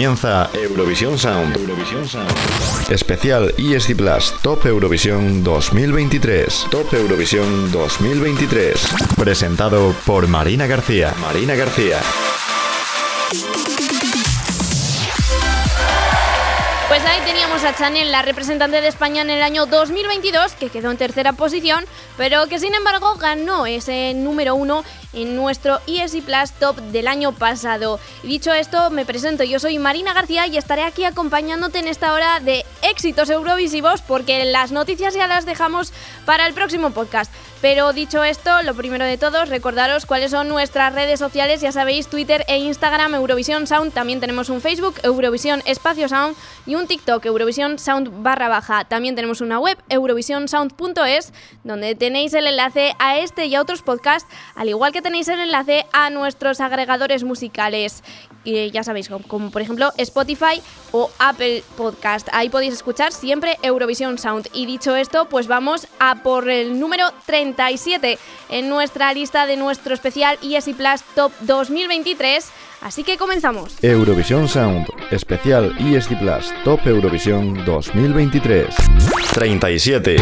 Comienza Eurovisión Sound. Especial ESC Plus Top Eurovisión 2023. Top Eurovisión 2023. Presentado por Marina García. Marina García. Pues ahí teníamos a Chanel, la representante de España en el año 2022, que quedó en tercera posición, pero que sin embargo ganó ese número uno en nuestro ESI Plus Top del año pasado. Dicho esto, me presento, yo soy Marina García y estaré aquí acompañándote en esta hora de éxitos eurovisivos, porque las noticias ya las dejamos para el próximo podcast. Pero dicho esto, lo primero de todo, recordaros cuáles son nuestras redes sociales, ya sabéis, Twitter e Instagram, Eurovisión Sound, también tenemos un Facebook, Eurovisión Espacio Sound, y un TikTok, Eurovisión Sound barra baja. También tenemos una web, eurovisionsound.es, donde tenéis el enlace a este y a otros podcasts, al igual que tenéis el enlace a nuestros agregadores musicales, y ya sabéis, como, como por ejemplo Spotify o Apple Podcast. Ahí podéis escuchar siempre Eurovisión Sound. Y dicho esto, pues vamos a por el número 37 en nuestra lista de nuestro especial ESI Plus Top 2023. Así que comenzamos. Eurovisión Sound. Especial ESC Plus Top Eurovisión 2023. 37.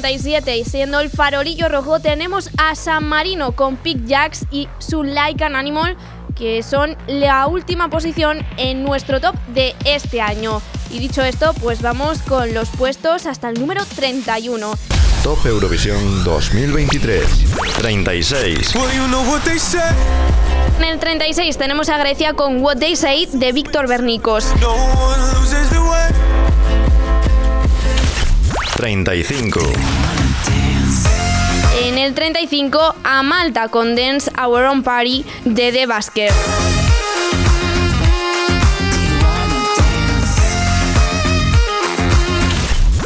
37, y siendo el farolillo rojo, tenemos a San Marino con Pick Jacks y su Like an Animal, que son la última posición en nuestro top de este año. Y dicho esto, pues vamos con los puestos hasta el número 31. Top Eurovisión 2023. 36. Well, you know what they say. En el 36 tenemos a Grecia con What They Say de Víctor Bernicos. 35. En el 35 a Malta con Dance Our Own Party de The Basker.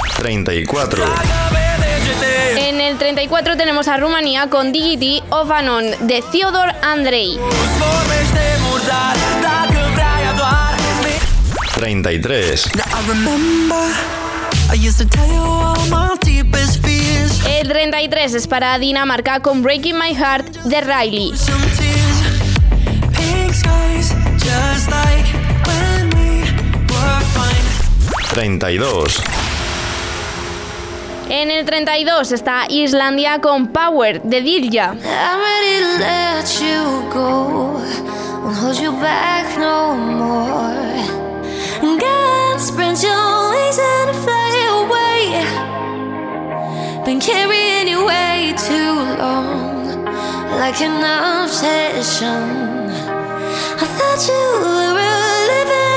y 34. En el 34 tenemos a Rumanía con DGT of Anon de Theodor Andrei. Vorbești de murdar Dacă vrea doar 33. Now I remember I used to tell you all my deepest fears. El 33 es para Dinamarca con Breaking My Heart de Riley. Some tears, pink skies, just like when we were fine. 32. En el 32 está Islandia con Power de Dirja. I'm ready to let you go. Won't hold you back no more. God spread your wings and fly away. Been carrying you way too long, like an obsession. I thought you were living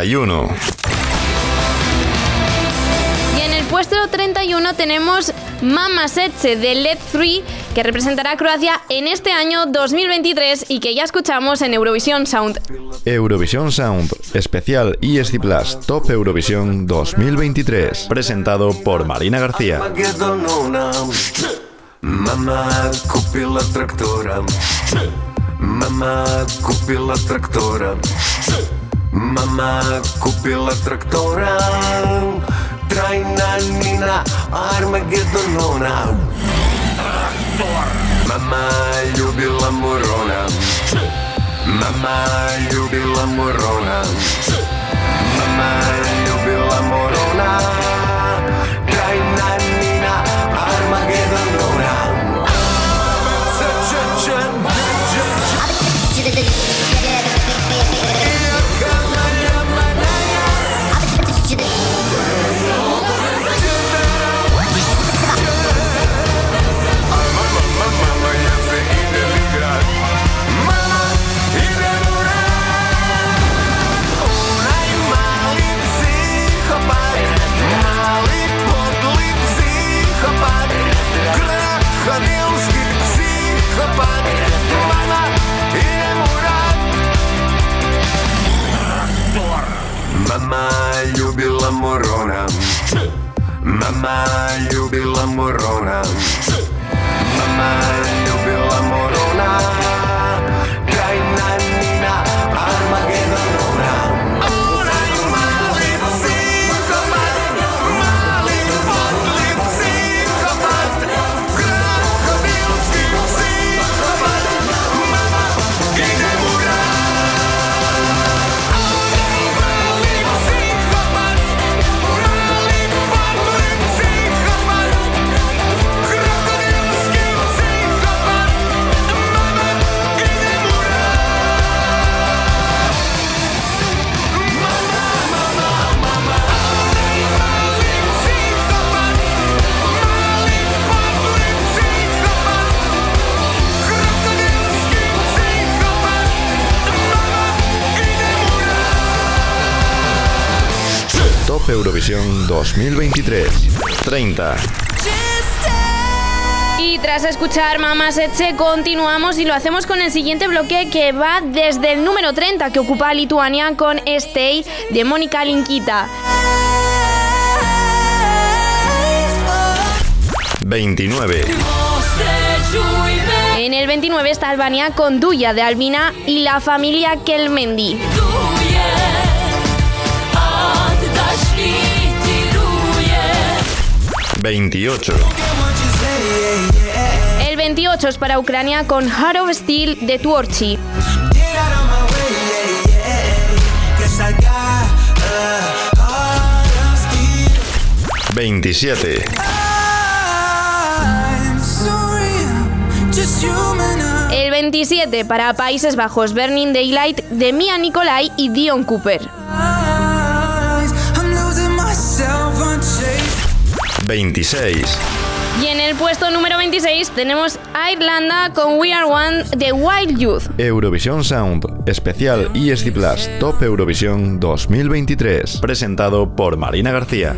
31. Y en el puesto 31 tenemos Mama Setze de Led 3, que representará a Croacia en este año 2023 y que ya escuchamos en Eurovisión Sound. Eurovisión Sound, especial ESC Plus Top Eurovisión 2023, presentado por Marina García. Mama kupila traktora Mama kupila traktora Mama kupila traktora Trajna nina Armagedonona. Traktor Mama ljubila morona. Mama ljubila morona. Mama ljubila morona. 2023. 30. Y tras escuchar Mamá Setche, continuamos y lo hacemos con el siguiente bloque que va desde el número 30 que ocupa Lituania con Stay de Mónica Linkita. 29. En el 29 está Albania con Duya de Albina y la familia Kelmendi. 28. El 28 es para Ucrania con Heart of Steel de Tuorchi. Get out of my way, yeah, yeah. Guess I got a heart of steel. 27. I'm sorry, just human. El 27 para Países Bajos Burning Daylight de Mia Nicolai y Dion Cooper. 26. Y en el puesto número 26 tenemos a Irlanda con We Are One de Wild Youth. Eurovisión Sound, especial ESC Plus Top Eurovisión 2023, presentado por Marina García.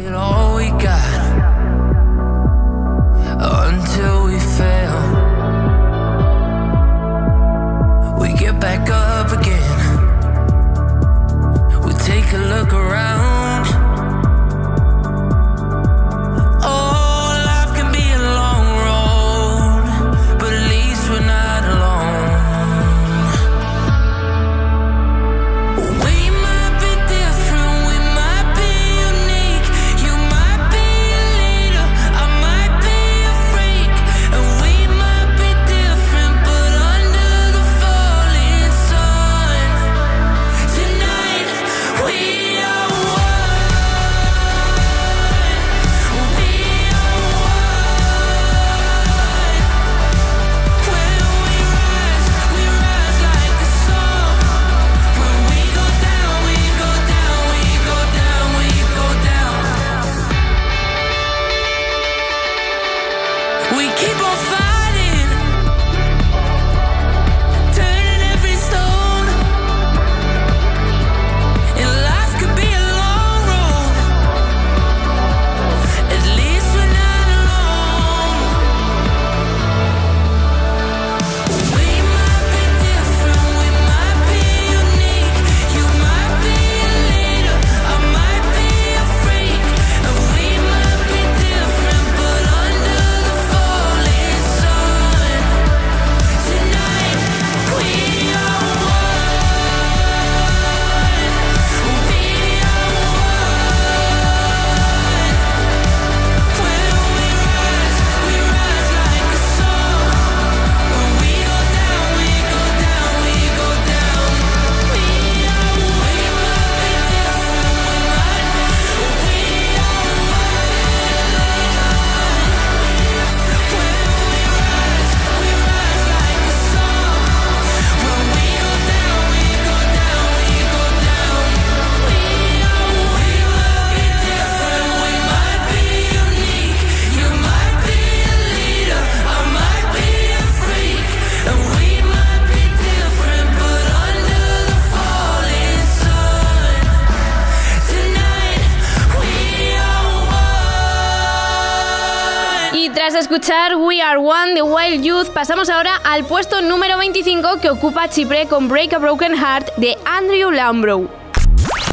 We Are One de Wild Youth, pasamos ahora al puesto número 25 que ocupa Chipre con Break a Broken Heart de Andrew Lambrow.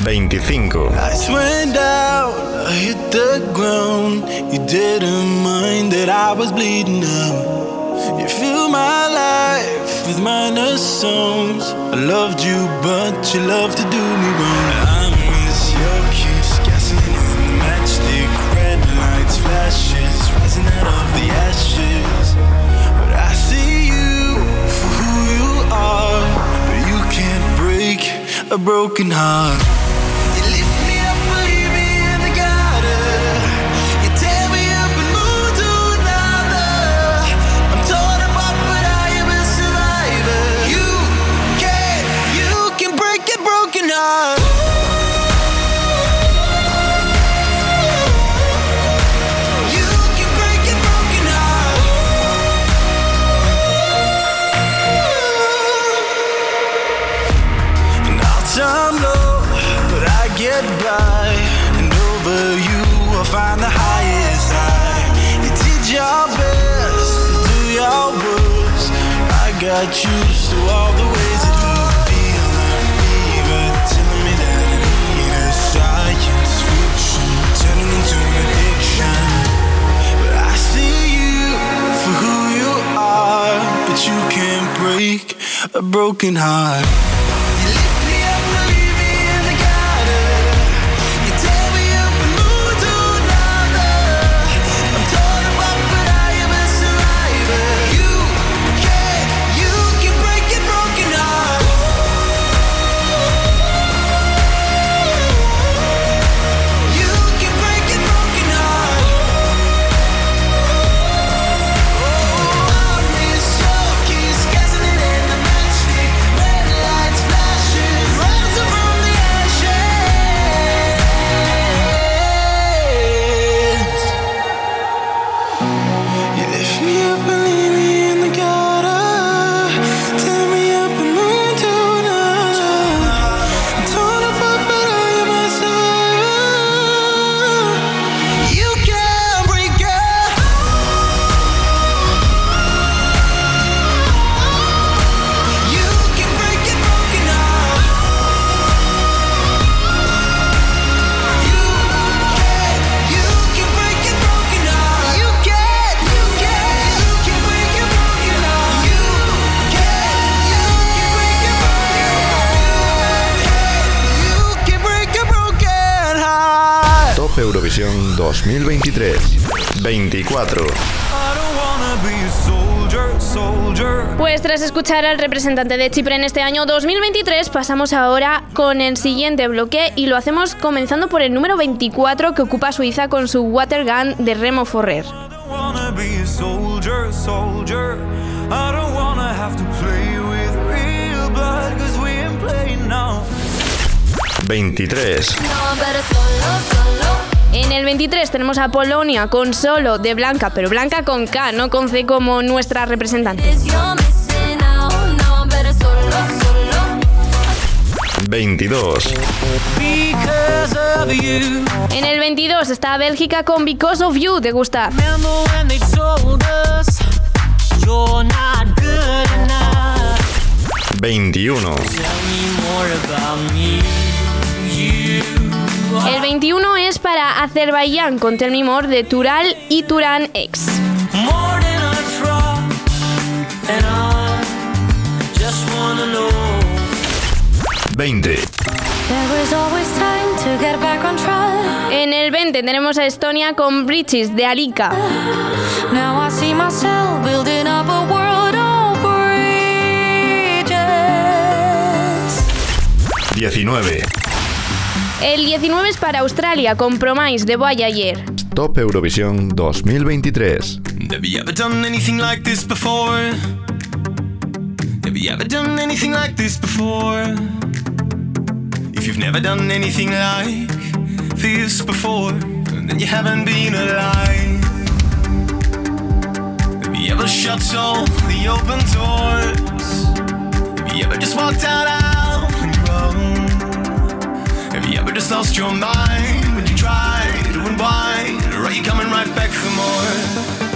25. Lights went out, I hit the ground. You didn't mind that I was bleeding out. You filled my life with minor songs. I loved you, but you loved to do me wrong. A broken heart. A broken heart. 2023. 24. I don't wanna be a soldier, soldier. Pues tras escuchar al representante de Chipre en este año 2023, pasamos ahora con el siguiente bloque y lo hacemos comenzando por el número 24 que ocupa Suiza con su Water Gun de Remo Forrer. I don't wanna be a soldier, soldier. I don't wanna have to play with real blood, cause we ain't playing now. 23. En el 23 tenemos a Polonia con solo de Blanca, pero Blanca con K, no con C como nuestra representante. 22. Because of you. En el 22 está Bélgica con Because of You, ¿te gusta? Remember when they told us you're not good enough? 21. El 21 es para Azerbaiyán con Tell Me More de Tural y Turan X. more than I try, and I just wanna know. 20. There is always time to get back on track. En el 20 tenemos a Estonia con Bridges de Arika. Now El 19 es para Australia con Promise de Voyager. Top Eurovisión 2023. Have you ever done anything like this before? Have you ever done anything like this before? If you've never done anything like this before, then you haven't been alive. Have you ever shut all the open doors? Have you ever just walked out you ever just lost your mind when you try to unwind? Or are you coming right back for more?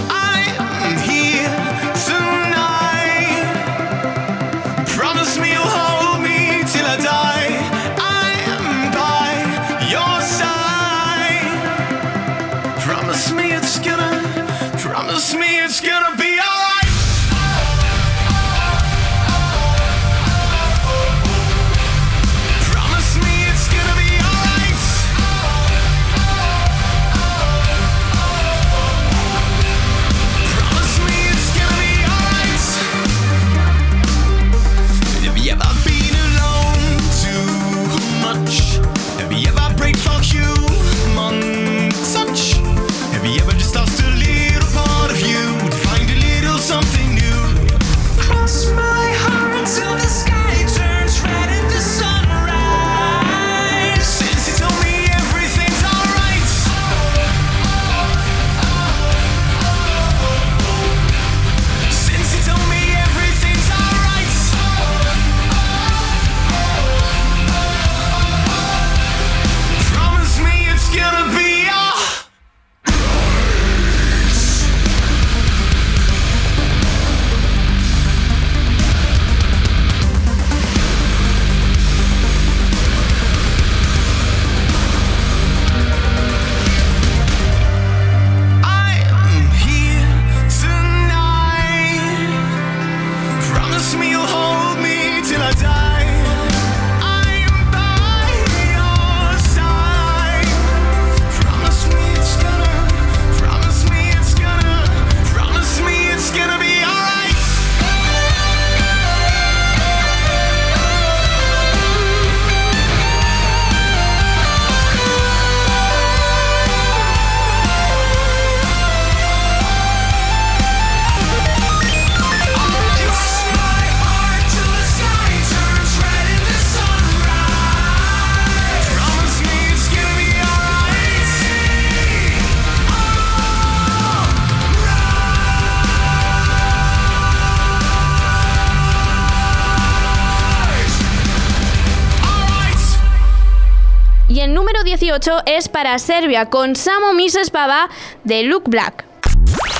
es para Serbia con Samo Mises Baba de Luke Black.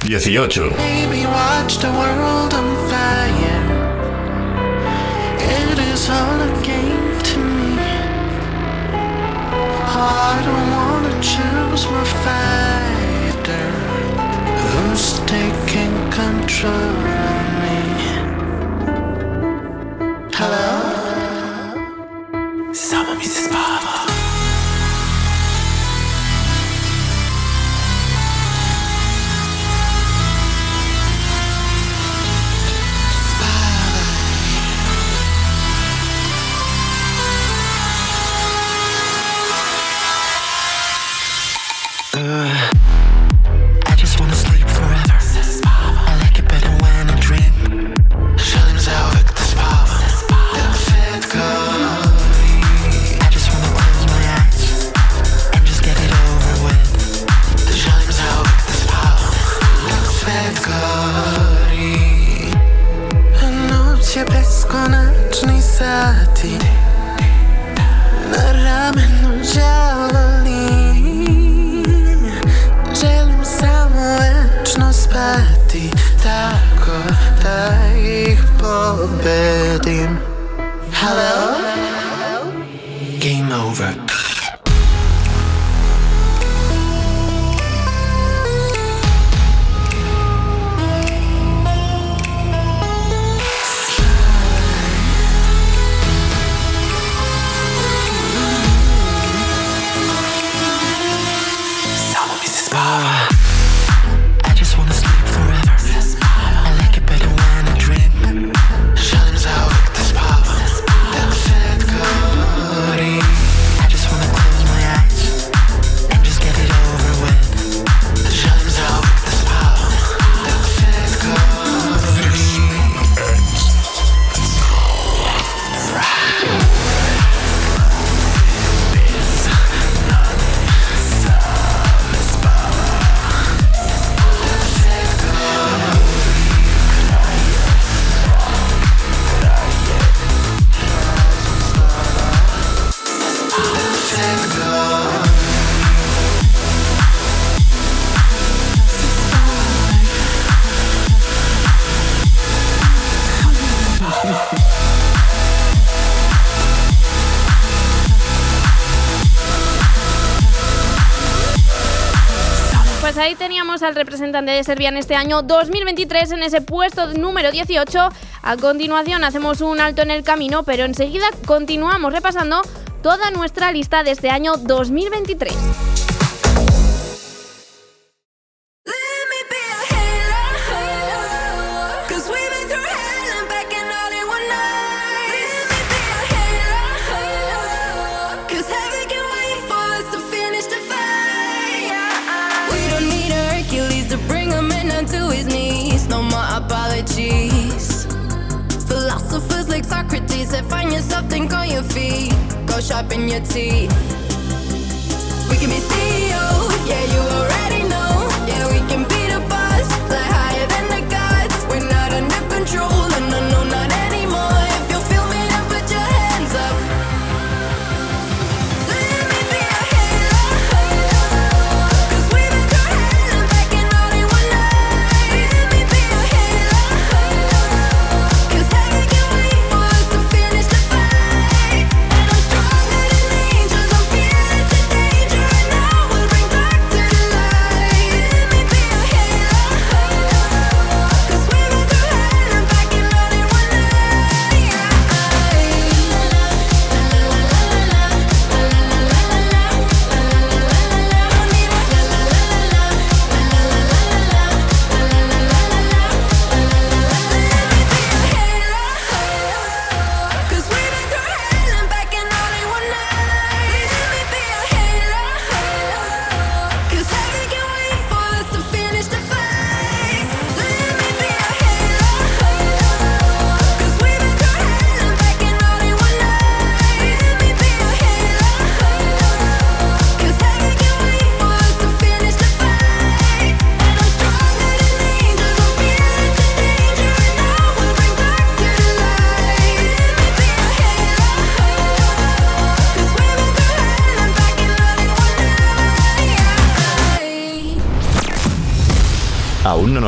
18. Who's taking control me? Hello? sati Na ramenu žalani Želim samo večno spati Tako da ih pobedim. Hello? Game over. De Serbia en este año 2023 en ese puesto número 18. A continuación hacemos un alto en el camino, pero enseguida continuamos repasando toda nuestra lista de este año 2023.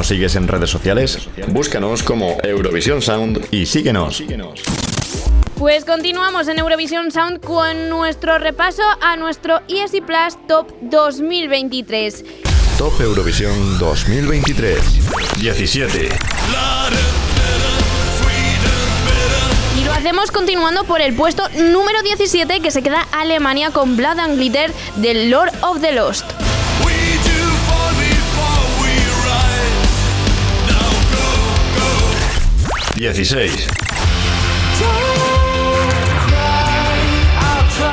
Nos sigues en redes sociales? Búscanos como Eurovisión Sound y síguenos. Pues continuamos en Eurovisión Sound con nuestro repaso a nuestro ESI Plus Top 2023. Top Eurovisión 2023. 17. Y lo hacemos continuando por el puesto número 17 que se queda Alemania con Blood and Glitter del Lord of the Lost. 16.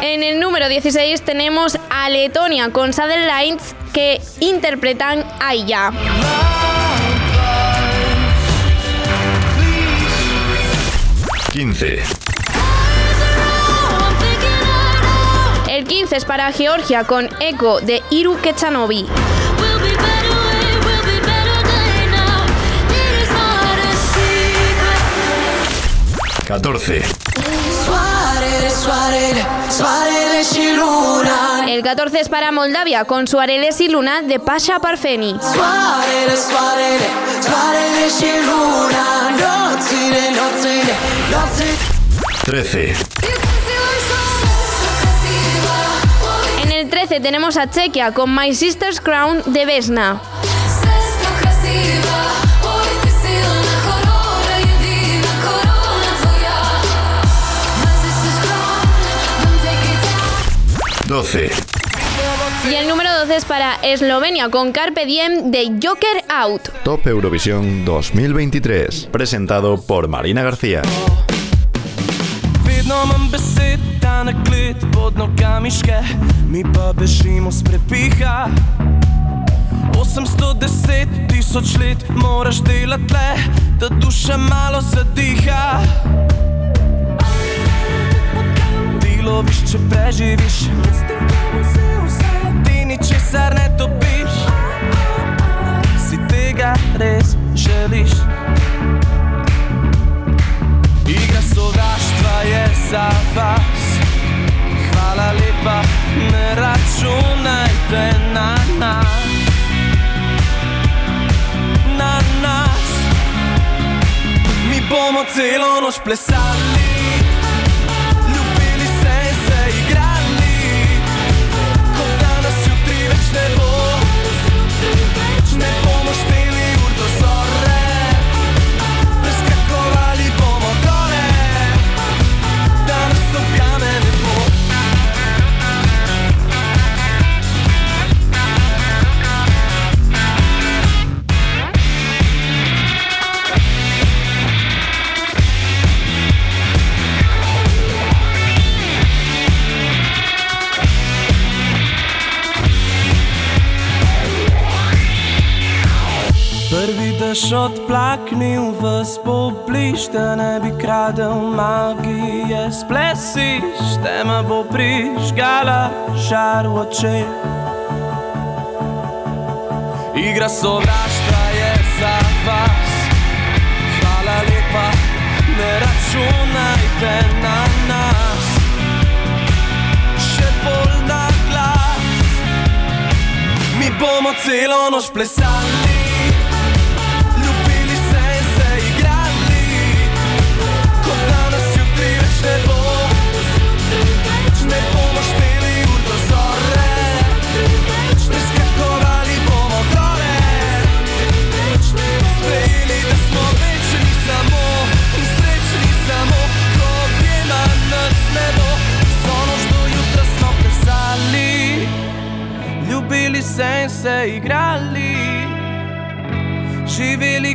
En el número 16 tenemos a Letonia con Saddle Lines que interpretan Aya. Quince. El 15 es para Georgia con Echo de Iru Kechanovi. 14. Soarele, soarele, soarele și luna El 14 es para Moldavia con su Areles y Luna de Pasha Parfeni. 13. En el 13 tenemos a Chequia con My Sister's Crown de Vesna. 12. Y el número 12 es para Eslovenia con Carpe Diem de Joker Out. Top Eurovisión 2023. Presentado por Marina García. Vedno manj besed, ta naklet pod nogami ške, mi pa bežimo s prepiha. 810 tisoč let moraš delati le, da duša malo zadiha. Loviš, če preživiš, ti ničesar ne dobiš, si tega res želiš. Igra sovraštva je za vas. Hvala lepa, ne računajte na nas. Na nas. Mi bomo celo noč plesali, Dež odplaknil v spobliž, da ne bi kradel magije. Splesiš, tema bo prižgala žar v očeh. Igra sovraštva je za vas. Hvala lepa, ne računajte na nas. Še bolj na glas. Mi bomo celo noč plesali,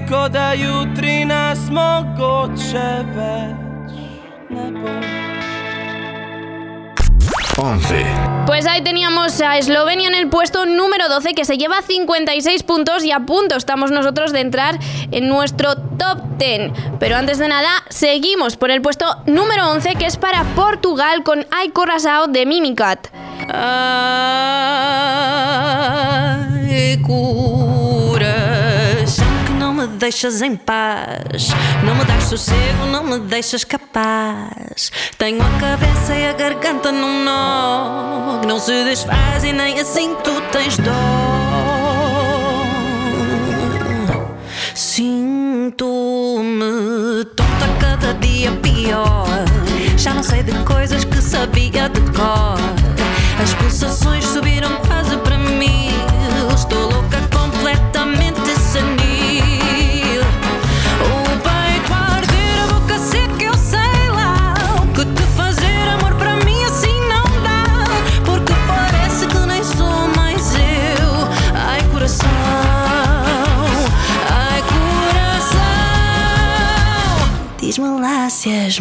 Kot da jutri nas mogoče več ne bo. 11. Pues ahí teníamos a Eslovenia en el puesto número 12 que se lleva 56 puntos y a punto estamos nosotros de entrar en nuestro top 10. Pero antes de nada, seguimos por el puesto número 11 que es para Portugal con Ai Corasao de Mimicat. Ai, deixas em paz. Não me das sossego, não me deixas capaz. Tenho a cabeça e a garganta num nó que não se desfaz e nem assim tu tens dó. Sinto-me tonta cada dia pior. Já não sei de coisas que sabia de cor. As pulsações subiram quase para mim. Estou louca as malácias.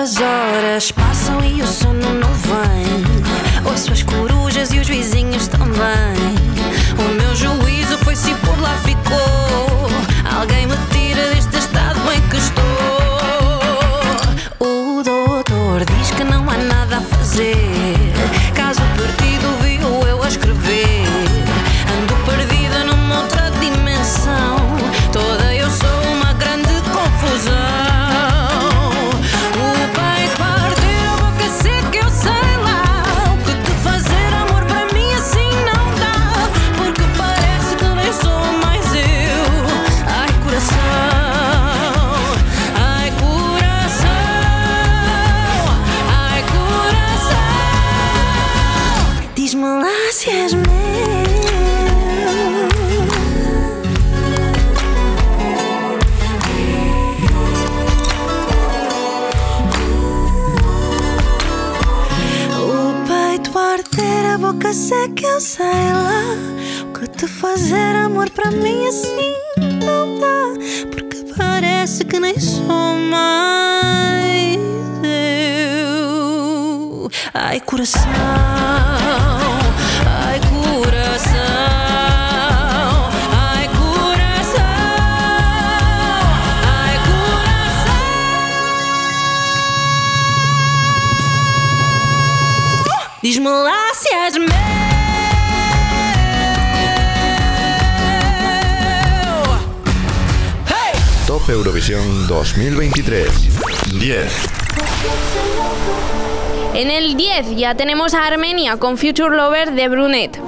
As horas passam e o sono não vem. Ouço as corujas e os A Armenia con Future Lover de Brunet.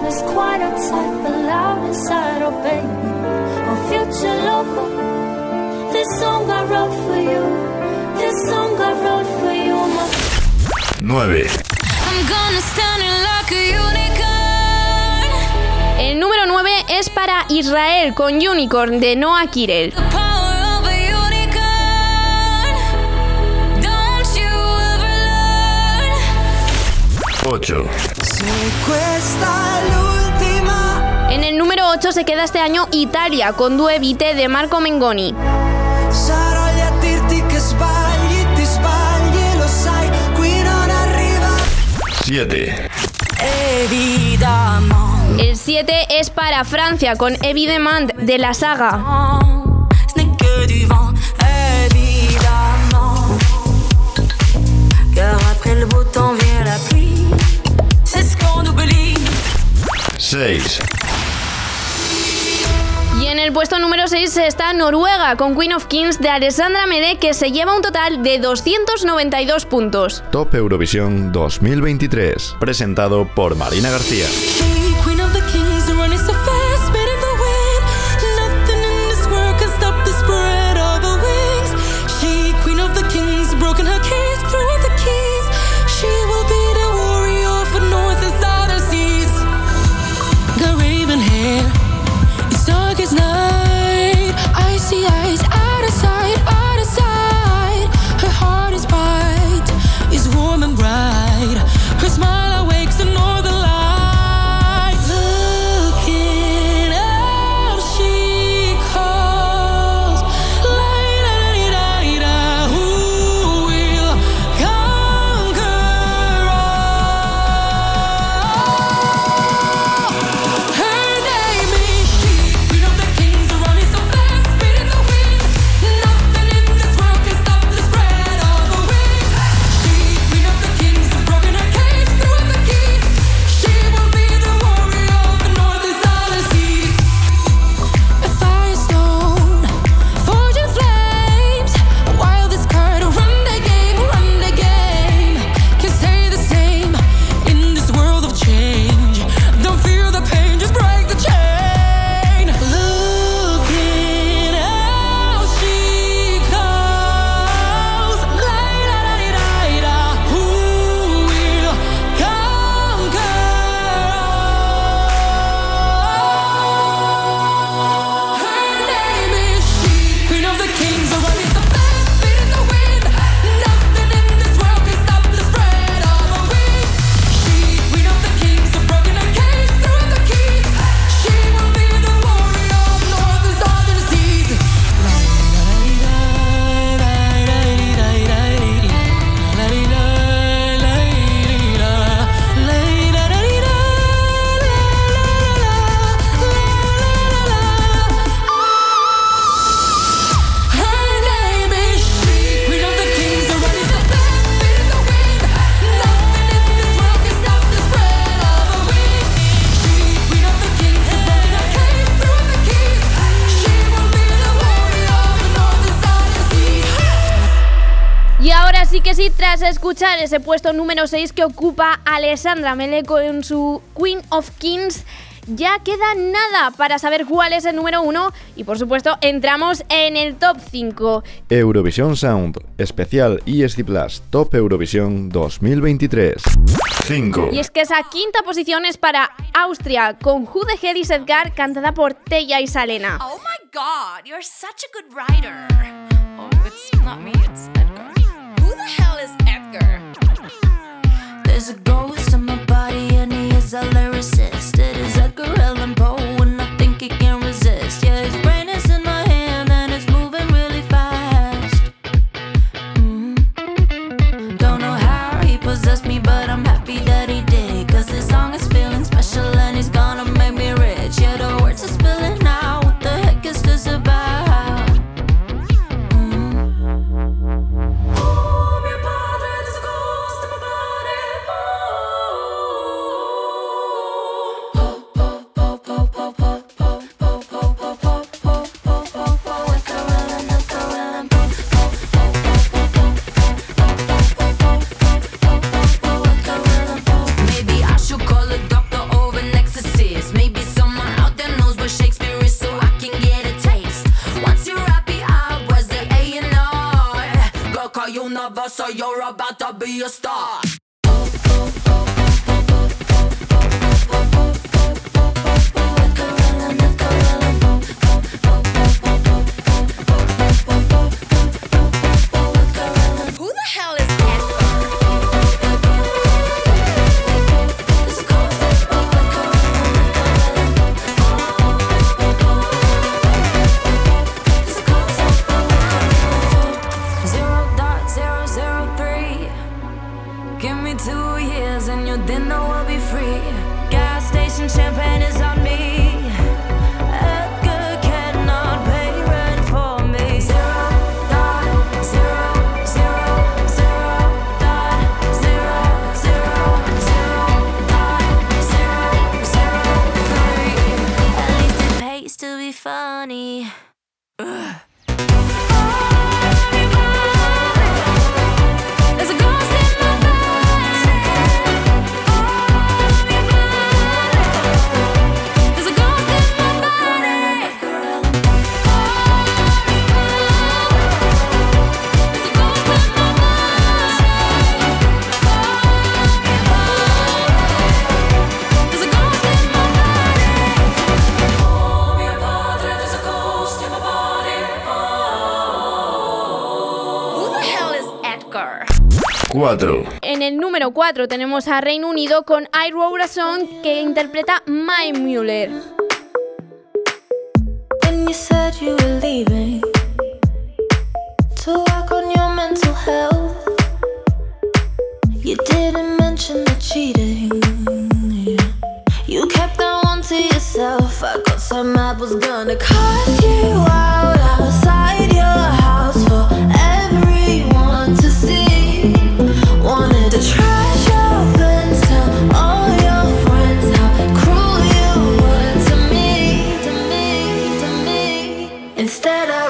Nueve. El número 9 es para Israel con Unicorn de Noah Kirel. 8. En el número 8 se queda este año Italia con Due Vite de Marco Mengoni. El 7 es para Francia con Evidemment de la saga. el beau temps vient. 6. Y en el puesto número 6 está Noruega con Queen of Kings de Alessandra Mede que se lleva un total de 292 puntos. Top Eurovisión 2023, presentado por Marina García. escuchar ese puesto número 6 que ocupa Alessandra Mele con su Queen of Kings. Ya queda nada para saber cuál es el número 1 y por supuesto entramos en el top 5. Eurovisión Sound, especial ESD Plus, Top Eurovisión 2023. 5. Y es que esa quinta posición es para Austria con Who the Hell Edgar cantada por Teya y Salena. Oh my god, you're such a good writer. Oh, it's not me, it's Edgar. There's a ghost in my body and he is hilarious. a star. tenemos a Reino Unido con I Wrote Song que interpreta Mike Mueller. instead of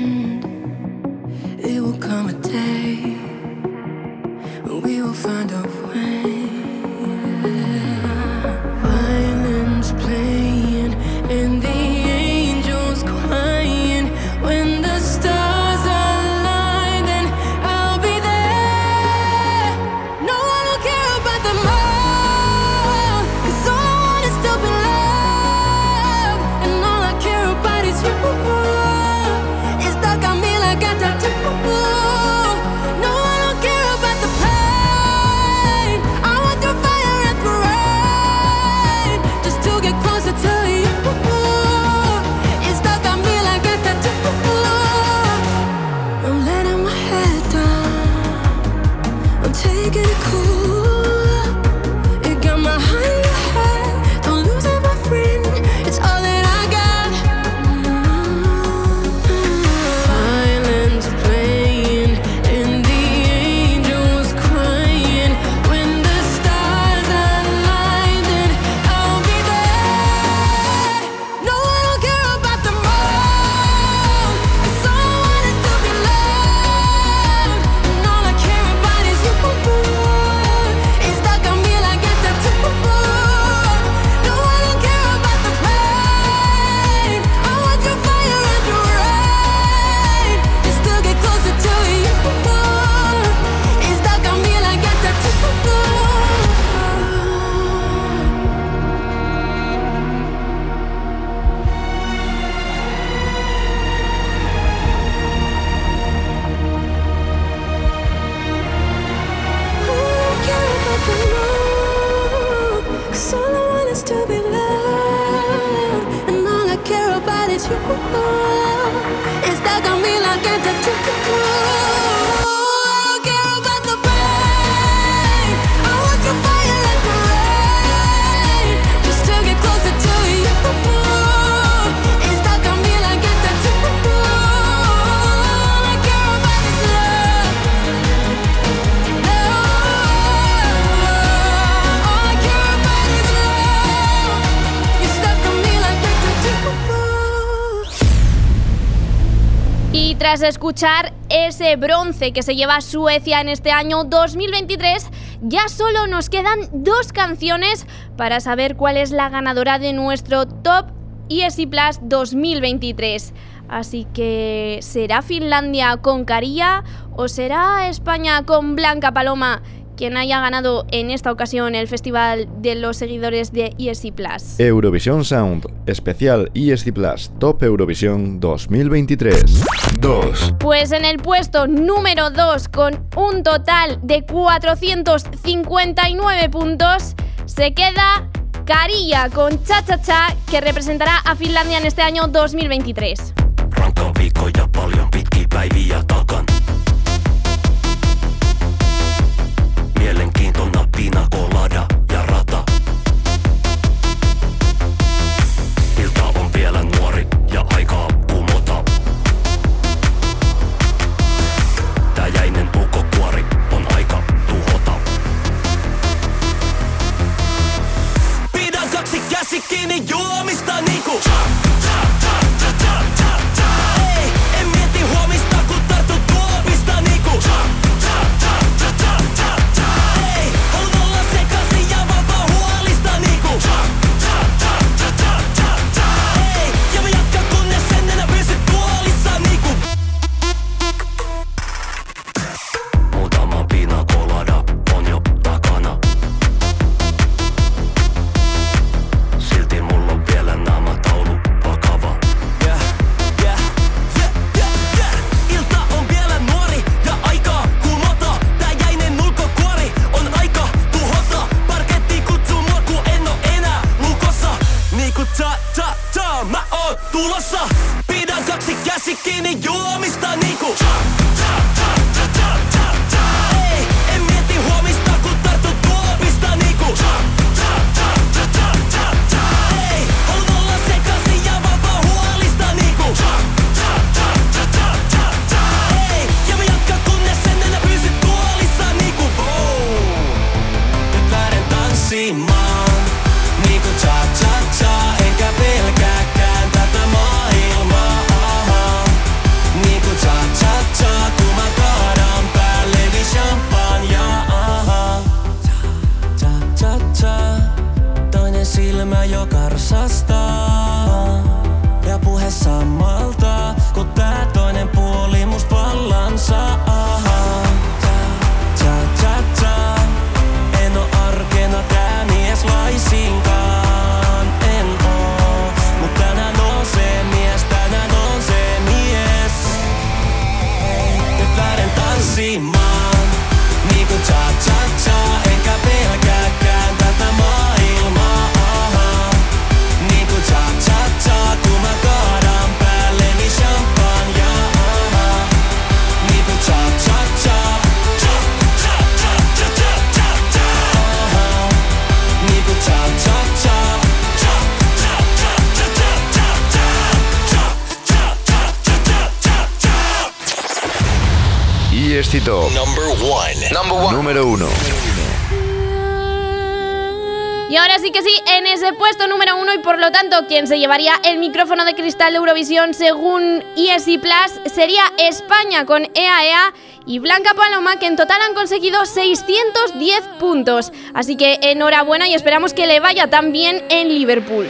come a day, we will find a Escuchar ese bronce que se lleva Suecia en este año 2023. Ya solo nos quedan dos canciones para saber cuál es la ganadora de nuestro Top ESI Plus 2023. Así que, ¿será Finlandia con Carilla o será España con Blanca Paloma? quien haya ganado en esta ocasión el Festival de los Seguidores de ESC Plus. Eurovisión Sound, especial ESC Plus, Top Eurovisión 2023. 2. Pues en el puesto número 2, con un total de 459 puntos, se queda Carilla con Cha Cha Cha, que representará a Finlandia en este año 2023. quien se llevaría el micrófono de cristal de Eurovisión según ESI Plus sería España con EAEA y Blanca Paloma, que en total han conseguido 610 puntos. Así que enhorabuena y esperamos que le vaya tan bien en Liverpool.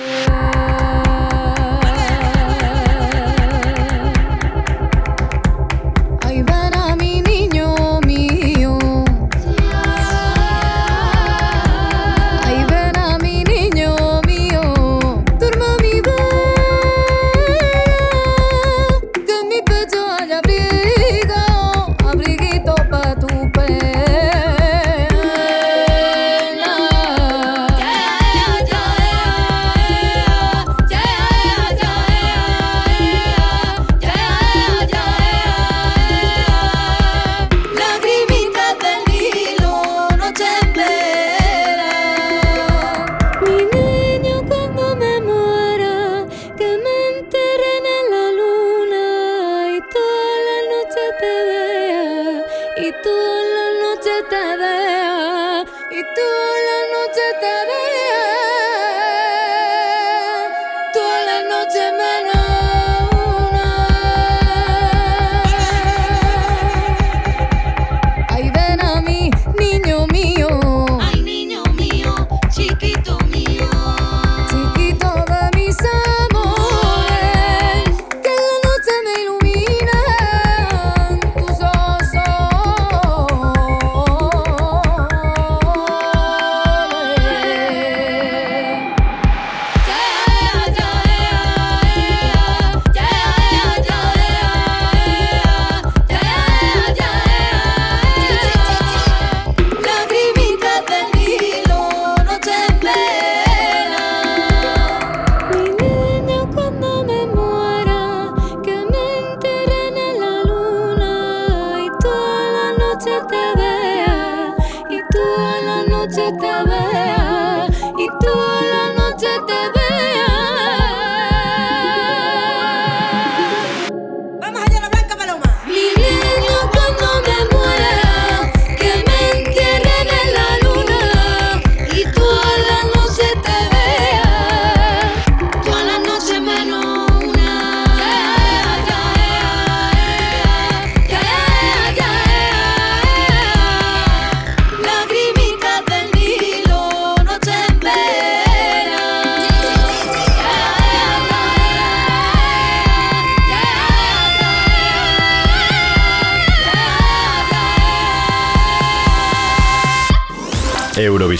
noche te vea y tú en la noche te vea.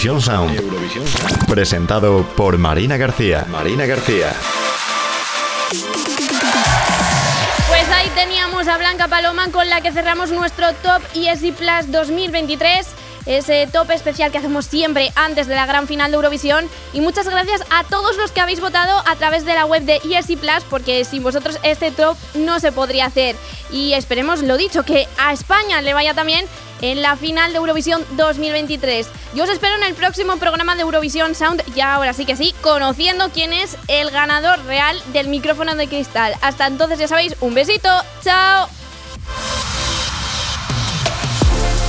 Eurovisión Sound. Presentado por Marina García. Marina García. Pues ahí teníamos a Blanca Paloma con la que cerramos nuestro Top ESI Plus 2023 ese top especial que hacemos siempre antes de la gran final de Eurovisión. Y muchas gracias a todos los que habéis votado a través de la web de ESC Plus, porque sin vosotros este top no se podría hacer. Y esperemos, lo dicho, que a España le vaya también en la final de Eurovisión 2023. Yo os espero en el próximo programa de Eurovisión Sound, ya ahora sí que sí, conociendo quién es el ganador real del micrófono de cristal. Hasta entonces ya sabéis, un besito, chao.